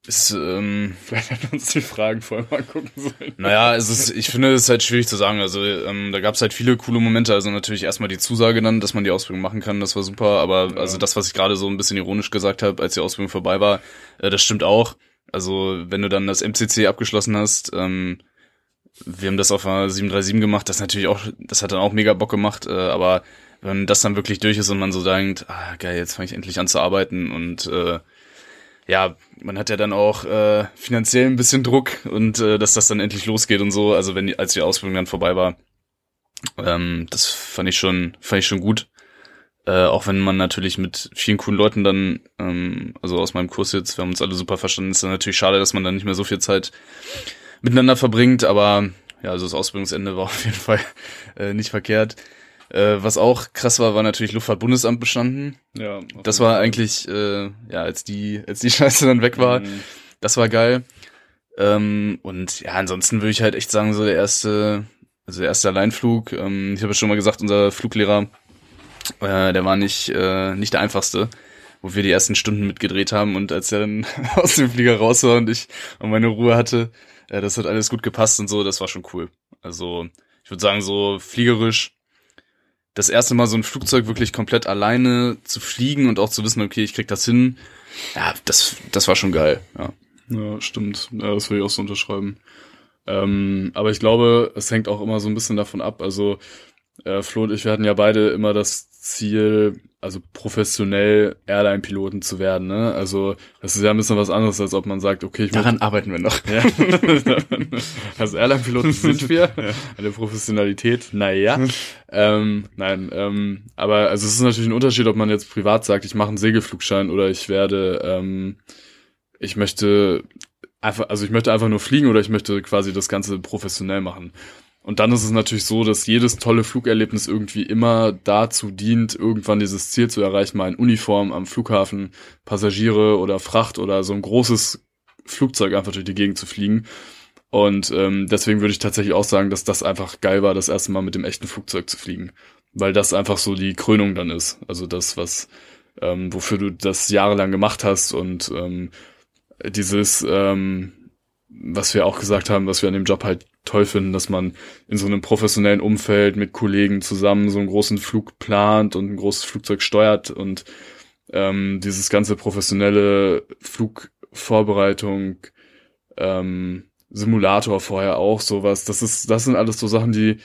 ist, ähm, Vielleicht wir uns die Fragen vorher mal gucken sollen. naja, es ist, ich finde es ist halt schwierig zu sagen. Also ähm, da gab es halt viele coole Momente. Also natürlich erstmal die Zusage dann, dass man die Ausbildung machen kann, das war super. Aber Ja. also das, was ich gerade so ein bisschen ironisch gesagt habe, als die Ausbildung vorbei war, äh, das stimmt auch. Also wenn du dann das MCC abgeschlossen hast, ähm, wir haben das auf einer 737 gemacht, das natürlich auch, das hat dann auch mega Bock gemacht, äh, aber wenn das dann wirklich durch ist und man so denkt, ah geil, jetzt fange ich endlich an zu arbeiten und äh, ja, man hat ja dann auch äh, finanziell ein bisschen Druck und äh, dass das dann endlich losgeht und so, also wenn die, als die Ausbildung dann vorbei war, ähm, das fand ich schon, fand ich schon gut. Äh, auch wenn man natürlich mit vielen coolen Leuten dann, ähm, also aus meinem Kurs jetzt, wir haben uns alle super verstanden, ist dann natürlich schade, dass man dann nicht mehr so viel Zeit miteinander verbringt, aber ja, also das Ausbildungsende war (laughs) auf jeden Fall äh, nicht verkehrt. Äh, was auch krass war, war natürlich Luftfahrtbundesamt bestanden. Ja. Das war eigentlich, äh, ja, als die, als die (laughs) Scheiße dann weg war, Mhm. das war geil. Ähm, und ja, ansonsten würde ich halt echt sagen, so der erste, also der erste Alleinflug. Ähm, ich habe ja schon mal gesagt, unser Fluglehrer, äh, der war nicht, äh, nicht der einfachste, wo wir die ersten Stunden mitgedreht haben und als er dann (laughs) aus dem Flieger raus war und ich und meine Ruhe hatte, äh, das hat alles gut gepasst und so, das war schon cool. Also ich würde sagen, so fliegerisch das erste Mal so ein Flugzeug wirklich komplett alleine zu fliegen und auch zu wissen, okay, ich krieg das hin, ja, das, das war schon geil, ja. Ja, stimmt. Ja, das will ich auch so unterschreiben. Ähm, aber ich glaube, es hängt auch immer so ein bisschen davon ab. Also äh, Flo und ich, wir hatten ja beide immer das Ziel, also professionell Airline-Piloten zu werden. Ne? Also das ist ja ein bisschen was anderes, als ob man sagt, okay, ich Daran arbeiten wir noch. Ja. (laughs) also Airline-Piloten (laughs) sind wir. Eine Professionalität, naja. (laughs) ähm, nein, ähm, aber also es ist natürlich ein Unterschied, ob man jetzt privat sagt, ich mache einen Segelflugschein oder ich werde, ähm, ich möchte einfach, also ich möchte einfach nur fliegen oder ich möchte quasi das Ganze professionell machen. Und dann ist es natürlich so, dass jedes tolle Flugerlebnis irgendwie immer dazu dient, irgendwann dieses Ziel zu erreichen, mal in Uniform am Flughafen Passagiere oder Fracht oder so ein großes Flugzeug einfach durch die Gegend zu fliegen. Und ähm, deswegen würde ich tatsächlich auch sagen, dass das einfach geil war, das erste Mal mit dem echten Flugzeug zu fliegen. Weil das einfach so die Krönung dann ist. Also das, was, ähm, wofür du das jahrelang gemacht hast und ähm, dieses, ähm, was wir auch gesagt haben, was wir an dem Job halt toll finden, dass man in so einem professionellen Umfeld mit Kollegen zusammen so einen großen Flug plant und ein großes Flugzeug steuert und ähm, dieses ganze professionelle Flugvorbereitung, ähm, Simulator vorher auch sowas. Das ist, das sind alles so Sachen, die,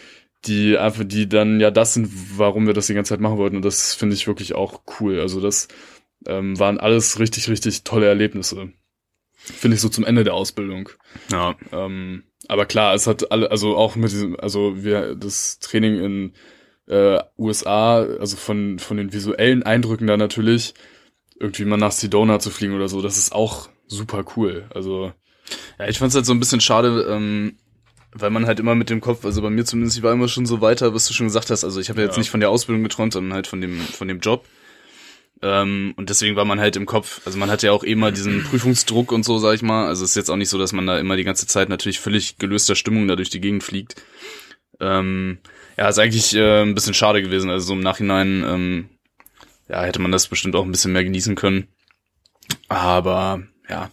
die einfach, die dann ja das sind, warum wir das die ganze Zeit machen wollten. Und das finde ich wirklich auch cool. Also das ähm, waren alles richtig, richtig tolle Erlebnisse. Finde ich so zum Ende der Ausbildung. Ja. Ähm, aber klar, es hat alle, also auch mit diesem, also wir das Training in äh, USA, also von von den visuellen Eindrücken da natürlich irgendwie mal nach Sedona zu fliegen oder so, das ist auch super cool. Also Ja, ich fand's halt so ein bisschen schade, ähm, weil man halt immer mit dem Kopf, also bei mir zumindest, ich war immer schon so weiter, was du schon gesagt hast. Also ich habe ja. jetzt nicht von der Ausbildung geträumt, sondern halt von dem, von dem Job. Ähm, und deswegen war man halt im Kopf, also man hat ja auch immer diesen Prüfungsdruck und so, sag ich mal. Also es ist jetzt auch nicht so, dass man da immer die ganze Zeit natürlich völlig gelöster Stimmung da durch die Gegend fliegt. Ähm, ja, ist eigentlich äh, ein bisschen schade gewesen. Also so im Nachhinein, ähm, ja, hätte man das bestimmt auch ein bisschen mehr genießen können. Aber ja,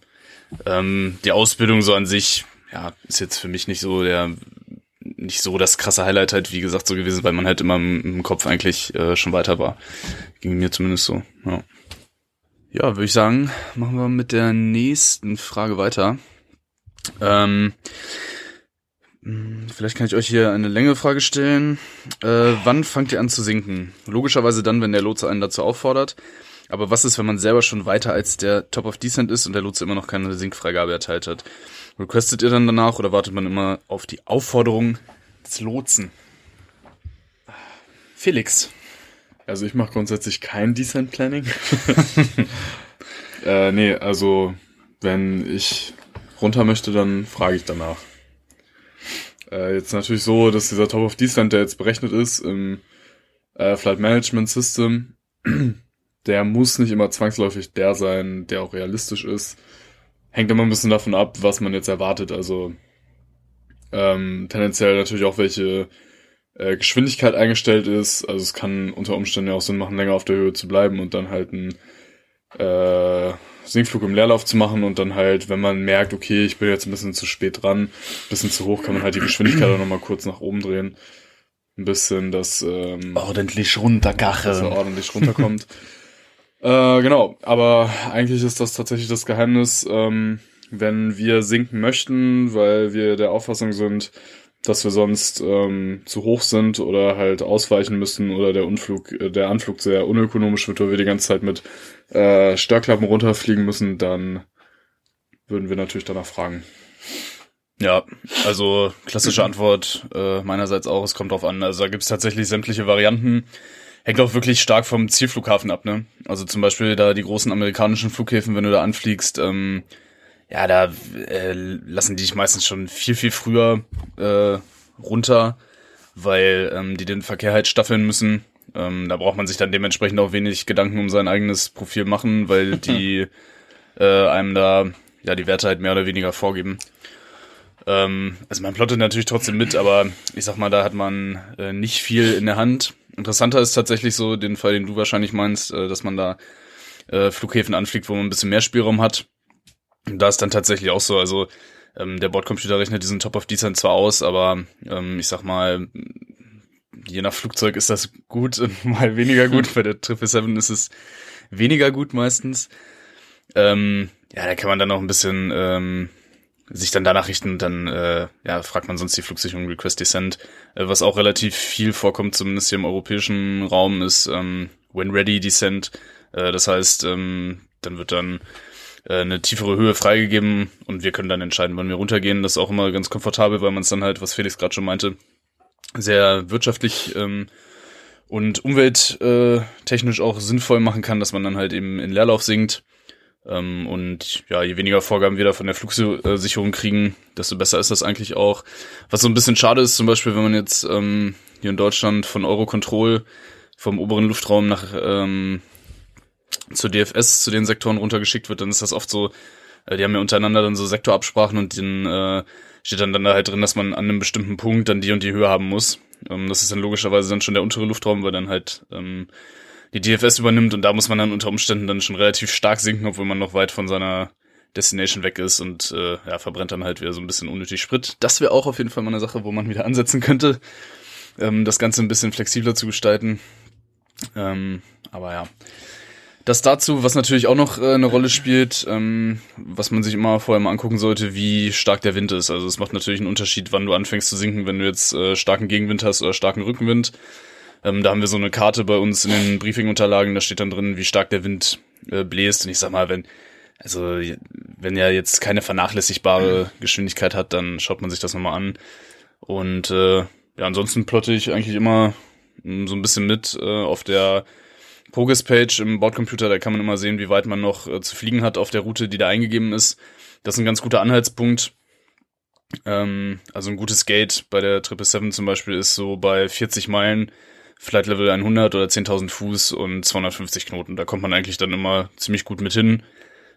ähm, die Ausbildung so an sich, ja, ist jetzt für mich nicht so der, nicht so das krasse Highlight halt, wie gesagt, so gewesen, weil man halt immer im, im Kopf eigentlich äh, schon weiter war. Ging mir zumindest so, ja. Ja, würde ich sagen, machen wir mit der nächsten Frage weiter. Ähm, hm, vielleicht kann ich euch hier eine längere Frage stellen. Äh, wann fangt ihr an zu sinken? Logischerweise dann, wenn der Lotse einen dazu auffordert. Aber was ist, wenn man selber schon weiter als der Top of Descent ist und der Lotse immer noch keine Sinkfreigabe erteilt hat? Requestet ihr dann danach oder wartet man immer auf die Aufforderung des Lotsen? Felix. Also ich mache grundsätzlich kein Descent Planning. (laughs) äh, nee, also wenn ich runter möchte, dann frage ich danach. Äh, jetzt natürlich so, dass dieser Top of Descent, der jetzt berechnet ist im äh, Flight Management System, (clears throat) der muss nicht immer zwangsläufig der sein, der auch realistisch ist. Hängt immer ein bisschen davon ab, was man jetzt erwartet. Also ähm, tendenziell natürlich auch welche äh, Geschwindigkeit eingestellt ist. Also es kann unter Umständen ja auch Sinn machen, länger auf der Höhe zu bleiben und dann halt einen äh, Sinkflug im Leerlauf zu machen und dann halt, wenn man merkt, okay, ich bin jetzt ein bisschen zu spät dran, ein bisschen zu hoch, kann man halt die Geschwindigkeit auch nochmal kurz nach oben drehen. Ein bisschen, dass ähm, ordentlich runtergache. Dass er ordentlich runterkommt. (laughs) äh, genau, aber eigentlich ist das tatsächlich das Geheimnis, ähm, wenn wir sinken möchten, weil wir der Auffassung sind, dass wir sonst ähm, zu hoch sind oder halt ausweichen müssen oder der Unflug, äh, der Anflug sehr unökonomisch wird, weil wir die ganze Zeit mit äh, Störklappen runterfliegen müssen, dann würden wir natürlich danach fragen. Ja, also klassische Antwort äh, meinerseits auch, es kommt drauf an. Also da gibt's tatsächlich sämtliche Varianten. Hängt auch wirklich stark vom Zielflughafen ab, ne? Also zum Beispiel da die großen amerikanischen Flughäfen, wenn du da anfliegst, ähm, ja, da äh, lassen die dich meistens schon viel, viel früher äh, runter, weil ähm, die den Verkehr halt staffeln müssen. Ähm, da braucht man sich dann dementsprechend auch wenig Gedanken um sein eigenes Profil machen, weil (laughs) die äh, einem da ja die Werte halt mehr oder weniger vorgeben. Ähm, also man plottet natürlich trotzdem mit, aber ich sag mal, da hat man äh, nicht viel in der Hand. Interessanter ist tatsächlich so den Fall, den du wahrscheinlich meinst, äh, dass man da äh, Flughäfen anfliegt, wo man ein bisschen mehr Spielraum hat da ist dann tatsächlich auch so, also ähm, der Bordcomputer rechnet diesen Top of Descent zwar aus, aber ähm, ich sag mal, je nach Flugzeug ist das gut und (laughs) mal weniger gut. Bei der 777 ist es weniger gut meistens. Ähm, ja, da kann man dann noch ein bisschen ähm, sich dann danach richten und dann äh, ja, fragt man sonst die Flugsicherung Request Descent. Äh, was auch relativ viel vorkommt, zumindest hier im europäischen Raum, ist ähm, When Ready Descent. Äh, das heißt, ähm, dann wird dann äh, eine tiefere Höhe freigegeben und wir können dann entscheiden, wann wir runtergehen. Das ist auch immer ganz komfortabel, weil man es dann halt, was Felix gerade schon meinte, sehr wirtschaftlich ähm, und umwelttechnisch auch sinnvoll machen kann, dass man dann halt eben in Leerlauf sinkt. Ähm, und ja, je weniger Vorgaben wir da von der Flugsicherung kriegen, desto besser ist das eigentlich auch. Was so ein bisschen schade ist, zum Beispiel, wenn man jetzt ähm, hier in Deutschland von Eurocontrol vom oberen Luftraum nach ähm, zur DFS, zu den Sektoren runtergeschickt wird, dann ist das oft so, äh, die haben ja untereinander dann so Sektorabsprachen und dann äh, steht dann, dann da halt drin, dass man an einem bestimmten Punkt dann die und die Höhe haben muss. Ähm, das ist dann logischerweise dann schon der untere Luftraum, weil dann halt ähm, die DFS übernimmt und da muss man dann unter Umständen dann schon relativ stark sinken, obwohl man noch weit von seiner Destination weg ist und äh, ja, verbrennt dann halt wieder so ein bisschen unnötig Sprit. Das wäre auch auf jeden Fall mal eine Sache, wo man wieder ansetzen könnte, ähm, das Ganze ein bisschen flexibler zu gestalten. Ähm, aber ja. Das dazu, was natürlich auch noch äh, eine Rolle spielt, ähm, was man sich immer vorher mal angucken sollte, wie stark der Wind ist. Also es macht natürlich einen Unterschied, wann du anfängst zu sinken, wenn du jetzt äh, starken Gegenwind hast oder starken Rückenwind. Ähm, da haben wir so eine Karte bei uns in den Briefingunterlagen, da steht dann drin, wie stark der Wind äh, bläst. Und ich sag mal, wenn, also wenn er jetzt keine vernachlässigbare Geschwindigkeit hat, dann schaut man sich das nochmal an. Und äh, ja, ansonsten plotte ich eigentlich immer mm, so ein bisschen mit äh, auf der Progress-Page im Bordcomputer, da kann man immer sehen, wie weit man noch äh, zu fliegen hat auf der Route, die da eingegeben ist. Das ist ein ganz guter Anhaltspunkt. Ähm, also ein gutes Gate bei der 777 zum Beispiel ist so bei 40 Meilen, Flight Level 100 oder 10.000 Fuß und 250 Knoten. Da kommt man eigentlich dann immer ziemlich gut mit hin.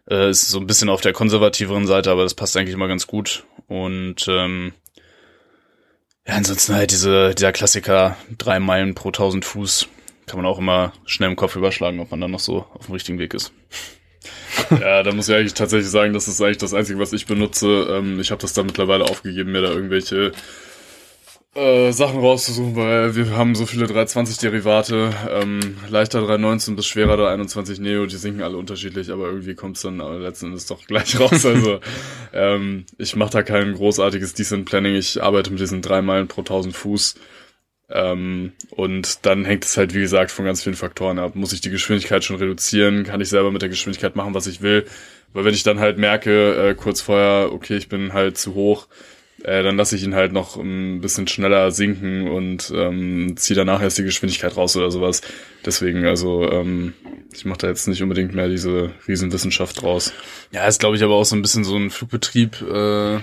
Äh, ist so ein bisschen auf der konservativeren Seite, aber das passt eigentlich immer ganz gut. Und ähm, ja, ansonsten halt diese, dieser Klassiker, drei Meilen pro 1000 Fuß, kann man auch immer schnell im Kopf überschlagen, ob man dann noch so auf dem richtigen Weg ist. (laughs) ja, da muss ich eigentlich tatsächlich sagen, das ist eigentlich das Einzige, was ich benutze. Ähm, ich habe das da mittlerweile aufgegeben, mir da irgendwelche äh, Sachen rauszusuchen, weil wir haben so viele 320-Derivate. Ähm, leichter 319 bis schwerer 321 Neo, die sinken alle unterschiedlich, aber irgendwie kommt es dann letzten Endes doch gleich raus. (laughs) Also ähm, ich mache da kein großartiges Decent Planning. Ich arbeite mit diesen drei Meilen pro 1000 Fuß. Ähm, und dann hängt es halt, wie gesagt, von ganz vielen Faktoren ab. Muss ich die Geschwindigkeit schon reduzieren? Kann ich selber mit der Geschwindigkeit machen, was ich will? Weil wenn ich dann halt merke, äh, kurz vorher, okay, ich bin halt zu hoch, äh, dann lasse ich ihn halt noch ein bisschen schneller sinken und ähm, ziehe danach erst die Geschwindigkeit raus oder sowas. Deswegen, also ähm, ich mache da jetzt nicht unbedingt mehr diese Riesenwissenschaft draus. Ja, ist glaube ich aber auch so ein bisschen so ein Flugbetrieb, äh,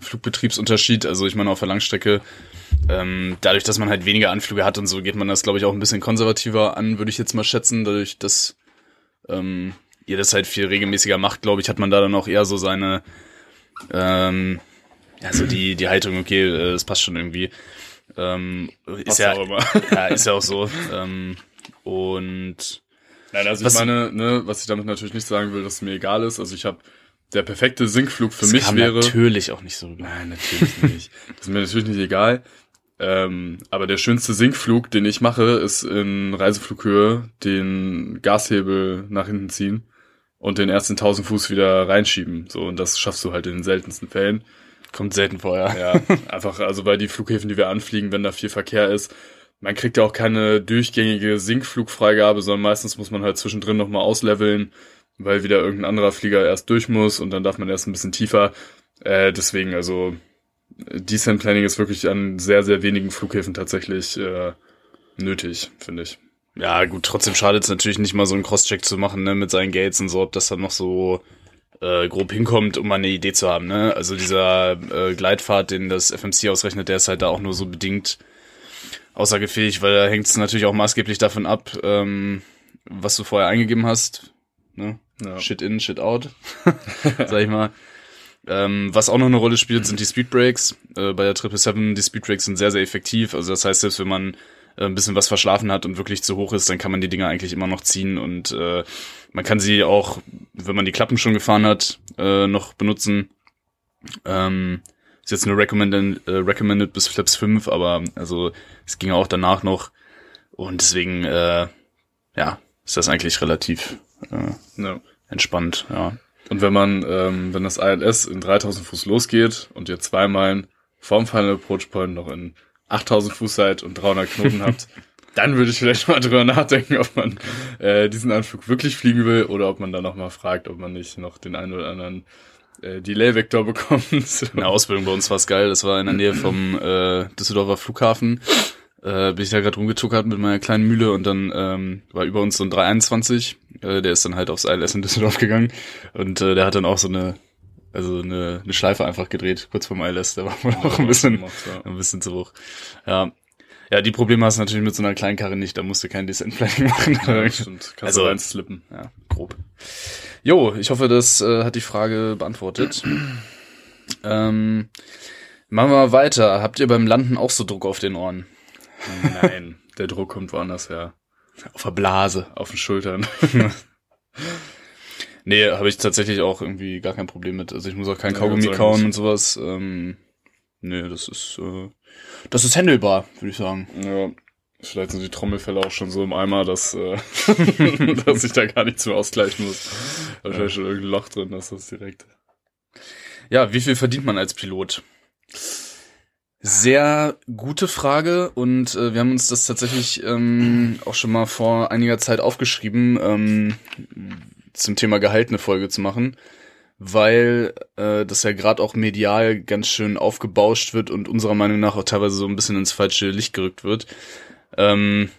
Flugbetriebsunterschied. Also ich meine auf der Langstrecke, ähm, dadurch, dass man halt weniger Anflüge hat und so, geht man das glaube ich auch ein bisschen konservativer an, würde ich jetzt mal schätzen. Dadurch, dass ähm, ihr das halt viel regelmäßiger macht, glaube ich, hat man da dann auch eher so seine ähm, ja, so die, die Haltung, okay, äh, das passt schon irgendwie. Ähm, ist ja, (laughs) ja, ist ja auch so. Ähm, und Nein, also Was- ich meine, ne, was ich damit natürlich nicht sagen will, dass es mir egal ist. Also ich habe der perfekte Sinkflug für mich wäre. natürlich auch nicht so. Nein, natürlich nicht. Das ist mir natürlich nicht egal. Ähm, aber der schönste Sinkflug, den ich mache, ist in Reiseflughöhe den Gashebel nach hinten ziehen und den ersten 1000 Fuß wieder reinschieben. So, und das schaffst du halt in den seltensten Fällen. Kommt selten vor, ja. Ja, einfach, also bei die Flughäfen, die wir anfliegen, wenn da viel Verkehr ist, man kriegt ja auch keine durchgängige Sinkflugfreigabe, sondern meistens muss man halt zwischendrin nochmal ausleveln, weil wieder irgendein anderer Flieger erst durch muss und dann darf man erst ein bisschen tiefer. Äh, deswegen, also Descent Planning ist wirklich an sehr, sehr wenigen Flughäfen tatsächlich äh, nötig, finde ich. Ja, gut, trotzdem schadet es natürlich nicht mal so einen Crosscheck zu machen, ne, mit seinen Gates und so, ob das dann noch so äh, grob hinkommt, um mal eine Idee zu haben, ne? Also dieser äh, Gleitpfad, den das FMC ausrechnet, der ist halt da auch nur so bedingt aussagefähig, weil da hängt es natürlich auch maßgeblich davon ab, ähm, was du vorher eingegeben hast. Ne? Ja. Shit in, shit out, (laughs) sag ich mal. Ähm, was auch noch eine Rolle spielt, sind die Speedbrakes. Äh, bei der 777, die Speedbrakes sind sehr, sehr effektiv. Also das heißt, selbst wenn man äh, ein bisschen was verschlafen hat und wirklich zu hoch ist, dann kann man die Dinger eigentlich immer noch ziehen und äh, man kann sie auch, wenn man die Klappen schon gefahren hat, äh, noch benutzen. Ähm, ist jetzt nur recommended, äh, recommended bis Flaps 5, aber also es ging auch danach noch und deswegen äh, ja, ist das eigentlich relativ äh, Ja. entspannt, ja. Und wenn man, ähm, wenn das ILS in 3000 Fuß losgeht und ihr zwei Meilen vorm Final Approach Point noch in 8000 Fuß seid und 300 Knoten (laughs) habt, dann würde ich vielleicht (laughs) mal drüber nachdenken, ob man äh, diesen Anflug wirklich fliegen will oder ob man dann noch mal fragt, ob man nicht noch den einen oder anderen äh, Delay-Vektor bekommt. (laughs) In der Ausbildung bei uns war es geil. Das war in der Nähe vom äh, Düsseldorfer Flughafen. Äh, bin ich da gerade rumgetuckert mit meiner kleinen Mühle und dann ähm, war über uns so ein 321. Äh, der ist dann halt aufs ILS in Düsseldorf gegangen und äh, der hat dann auch so eine also eine, eine Schleife einfach gedreht kurz vorm ILS. Der war wohl auch ein bisschen ein bisschen zu hoch. Ja. Ja, die Probleme hast du natürlich mit so einer kleinen Karre nicht, da musst du kein Descent Planning (laughs) machen. Ja, stimmt. Kannst Also- du reinslippen. Ja, grob. Jo, ich hoffe, das äh, hat die Frage beantwortet. (clears throat) ähm, machen wir mal weiter. Habt ihr beim Landen auch so Druck auf den Ohren? Nein, der Druck kommt woanders her. Auf der Blase. Auf den Schultern. (laughs) Nee, habe ich tatsächlich auch irgendwie gar kein Problem mit. Also ich muss auch kein Ja, Kaugummi Dank kauen und sowas. Ähm, nee, das ist äh, das ist handelbar, würde ich sagen. Ja, vielleicht sind die Trommelfälle auch schon so im Eimer, dass, äh, (laughs) dass ich da gar nichts mehr ausgleichen muss. Wahrscheinlich schon irgendein Loch drin, dass das direkt. Ja, wie viel verdient man als Pilot? Sehr gute Frage und äh, wir haben uns das tatsächlich ähm, auch schon mal vor einiger Zeit aufgeschrieben, ähm, zum Thema Gehalt eine Folge zu machen, weil äh, das ja gerade auch medial ganz schön aufgebauscht wird und unserer Meinung nach auch teilweise so ein bisschen ins falsche Licht gerückt wird. Ähm,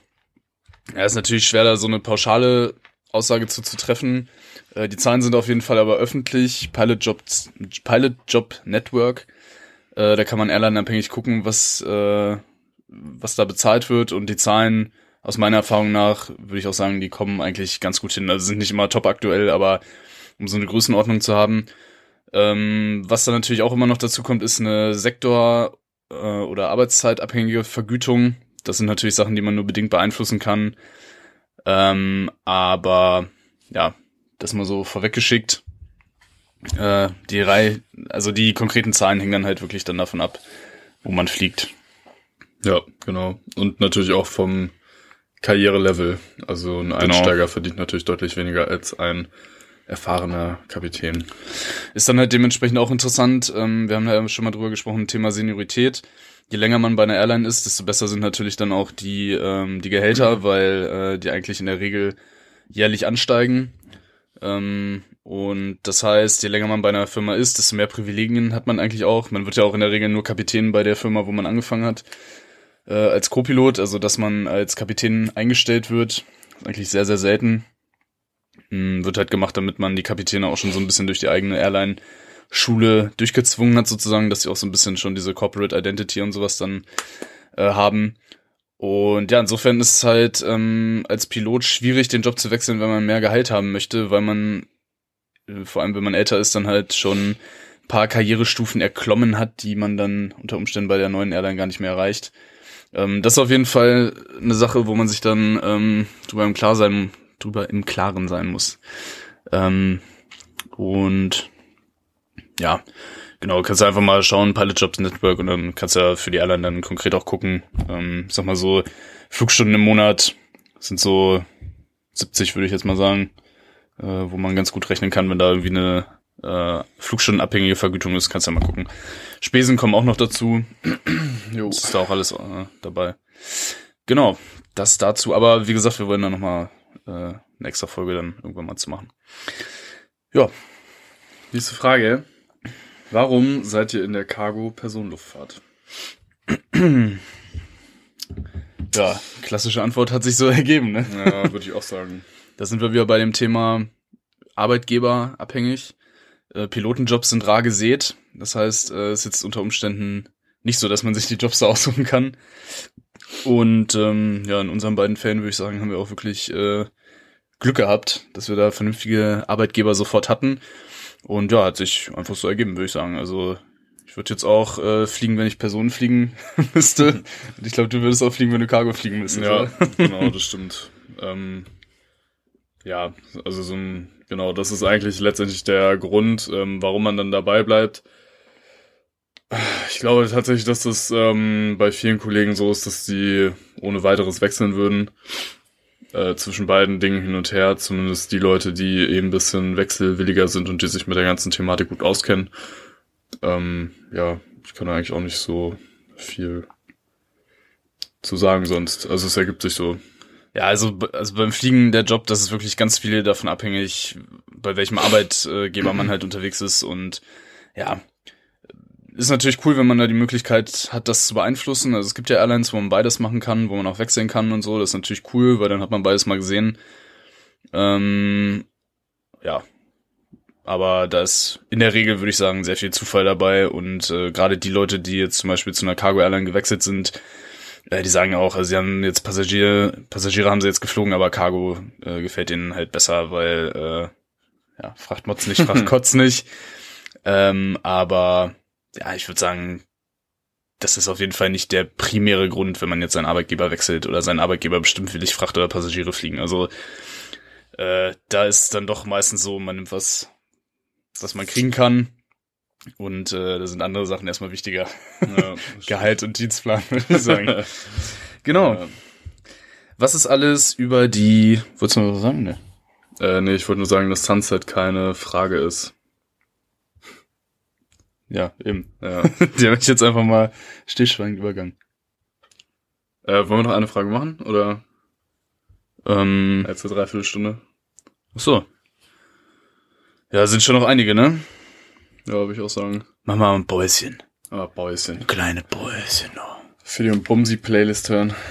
ja, ist natürlich schwer, da so eine pauschale Aussage zu, zu treffen. Äh, die Zahlen sind auf jeden Fall aber öffentlich. Pilot Job, Pilot Job Network. Äh, da kann man airline-abhängig gucken, was, äh, was da bezahlt wird. Und die Zahlen, aus meiner Erfahrung nach, würde ich auch sagen, die kommen eigentlich ganz gut hin. Also sind nicht immer top aktuell, aber um so eine Größenordnung zu haben. Ähm, was dann natürlich auch immer noch dazu kommt, ist eine Sektor- äh, oder Arbeitszeitabhängige Vergütung. Das sind natürlich Sachen, die man nur bedingt beeinflussen kann. Ähm, aber ja, das mal so vorweggeschickt. Äh, die Reihe, also die konkreten Zahlen hängen dann halt wirklich dann davon ab, wo man fliegt. Ja, genau. Und natürlich auch vom Karrierelevel. Also ein Einsteiger verdient natürlich deutlich weniger als ein erfahrener Kapitän. Ist dann halt dementsprechend auch interessant. Ähm, wir haben ja schon mal drüber gesprochen, Thema Seniorität. Je länger man bei einer Airline ist, desto besser sind natürlich dann auch die, ähm, die Gehälter, weil äh, die eigentlich in der Regel jährlich ansteigen. Ähm, und das heißt, je länger man bei einer Firma ist, desto mehr Privilegien hat man eigentlich auch. Man wird ja auch in der Regel nur Kapitän bei der Firma, wo man angefangen hat, äh, als Co-Pilot, also dass man als Kapitän eingestellt wird. Eigentlich sehr, sehr selten. Hm, wird halt gemacht, damit man die Kapitäne auch schon so ein bisschen durch die eigene Airline-Schule durchgezwungen hat, sozusagen, dass sie auch so ein bisschen schon diese Corporate Identity und sowas dann äh, haben. Und ja, insofern ist es halt ähm, als Pilot schwierig, den Job zu wechseln, wenn man mehr Gehalt haben möchte, weil man, äh, vor allem wenn man älter ist, dann halt schon ein paar Karrierestufen erklommen hat, die man dann unter Umständen bei der neuen Airline gar nicht mehr erreicht. Ähm, das ist auf jeden Fall eine Sache, wo man sich dann ähm, drüber im Klar sein, drüber im Klaren sein muss. Ähm, und ja, genau, kannst du einfach mal schauen, Pilot Jobs Network und dann kannst du ja für die Airline dann konkret auch gucken. Ähm, sag mal so, Flugstunden im Monat sind so 70, würde ich jetzt mal sagen, äh, wo man ganz gut rechnen kann, wenn da irgendwie eine äh, flugstundenabhängige Vergütung ist, kannst du ja mal gucken. Spesen kommen auch noch dazu. jo. (clears throat) Das ist da auch alles äh, dabei. Genau, das dazu. Aber wie gesagt, wir wollen da nochmal äh, eine extra Folge dann irgendwann mal zu machen. Ja. Nächste Frage. Warum seid ihr in der Cargo-Personenluftfahrt? Ja, klassische Antwort hat sich so (laughs) ergeben, ne? Ja, würde ich auch sagen. Da sind wir wieder bei dem Thema Arbeitgeber abhängig. Äh, Pilotenjobs sind rar gesät. Das heißt, äh, es ist jetzt unter Umständen nicht so, dass man sich die Jobs da aussuchen kann. Und ähm, ja, in unseren beiden Fällen würde ich sagen, haben wir auch wirklich äh, Glück gehabt, dass wir da vernünftige Arbeitgeber sofort hatten. Und ja, hat sich einfach so ergeben, würde ich sagen. Also ich würde jetzt auch äh, fliegen, wenn ich Personen fliegen (laughs) müsste. Und ich glaube, du würdest auch fliegen, wenn du Cargo fliegen müsstest. Ja, oder? (laughs) genau, (laughs) das stimmt. Ähm, ja, also so ein, genau, das ist eigentlich letztendlich der Grund, ähm, warum man dann dabei bleibt. Ich glaube tatsächlich, dass das ähm, bei vielen Kollegen so ist, dass die ohne weiteres wechseln würden. Äh, zwischen beiden Dingen hin und her, zumindest die Leute, die eben ein bisschen wechselwilliger sind und die sich mit der ganzen Thematik gut auskennen. Ähm, ja, ich kann eigentlich auch nicht so viel zu sagen sonst. Also es ergibt sich so. Ja, also, also beim Fliegen der Job, das ist wirklich ganz viel davon abhängig, bei welchem Arbeitgeber man halt (clears throat) unterwegs ist und ja, ist natürlich cool, wenn man da die Möglichkeit hat, das zu beeinflussen. Also es gibt ja Airlines, wo man beides machen kann, wo man auch wechseln kann und so. Das ist natürlich cool, weil dann hat man beides mal gesehen. Ähm, ja, aber da ist in der Regel, würde ich sagen, sehr viel Zufall dabei und äh, gerade die Leute, die jetzt zum Beispiel zu einer Cargo Airline gewechselt sind, äh, die sagen auch, also sie haben jetzt Passagiere, Passagiere haben sie jetzt geflogen, aber Cargo äh, gefällt ihnen halt besser, weil äh, ja, Frachtmotz nicht, Frachtkotz (laughs) nicht. Ähm, aber ja, ich würde sagen, das ist auf jeden Fall nicht der primäre Grund, wenn man jetzt seinen Arbeitgeber wechselt oder seinen Arbeitgeber bestimmt will ich Fracht oder Passagiere fliegen. Also äh, da ist dann doch meistens so, man nimmt was, was man kriegen kann. Und äh, da sind andere Sachen erstmal wichtiger. Ja, (laughs) Gehalt und Dienstplan, würde ich sagen. (laughs) genau. Ja. Was ist alles über die. Wolltest du noch was sagen? Ne? Äh, nee, ich wollte nur sagen, dass Sunset keine Frage ist. Ja, eben. Ja. Die habe ich jetzt einfach mal stillschweigend übergangen. äh, wollen wir noch eine Frage machen? Oder Ähm, jetzt eine Dreiviertelstunde? ach so. Ja, sind schon noch einige, ne? Ja, würde ich auch sagen. Mach mal ein Bäuschen. Aber Bäuschen. Ein kleines Bäuschen noch. Für die Bumsi-Playlist hören. (laughs)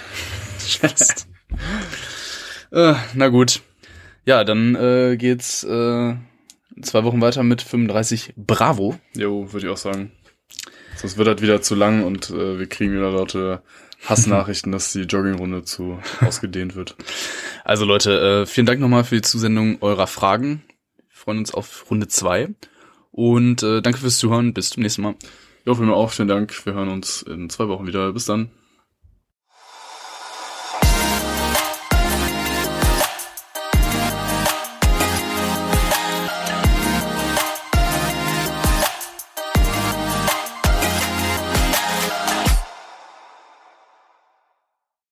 Äh, na gut. Ja, dann äh, geht's äh, zwei Wochen weiter mit 35 Bravo. Jo, würde ich auch sagen. Sonst wird das wieder zu lang und äh, wir kriegen wieder Leute Hassnachrichten, dass die Joggingrunde zu ausgedehnt wird. Also Leute, äh, vielen Dank nochmal für die Zusendung eurer Fragen. Wir freuen uns auf Runde zwei Und äh, danke fürs Zuhören. Bis zum nächsten Mal. Jo, für mir auch. Vielen Dank. Wir hören uns in zwei Wochen wieder. Bis dann.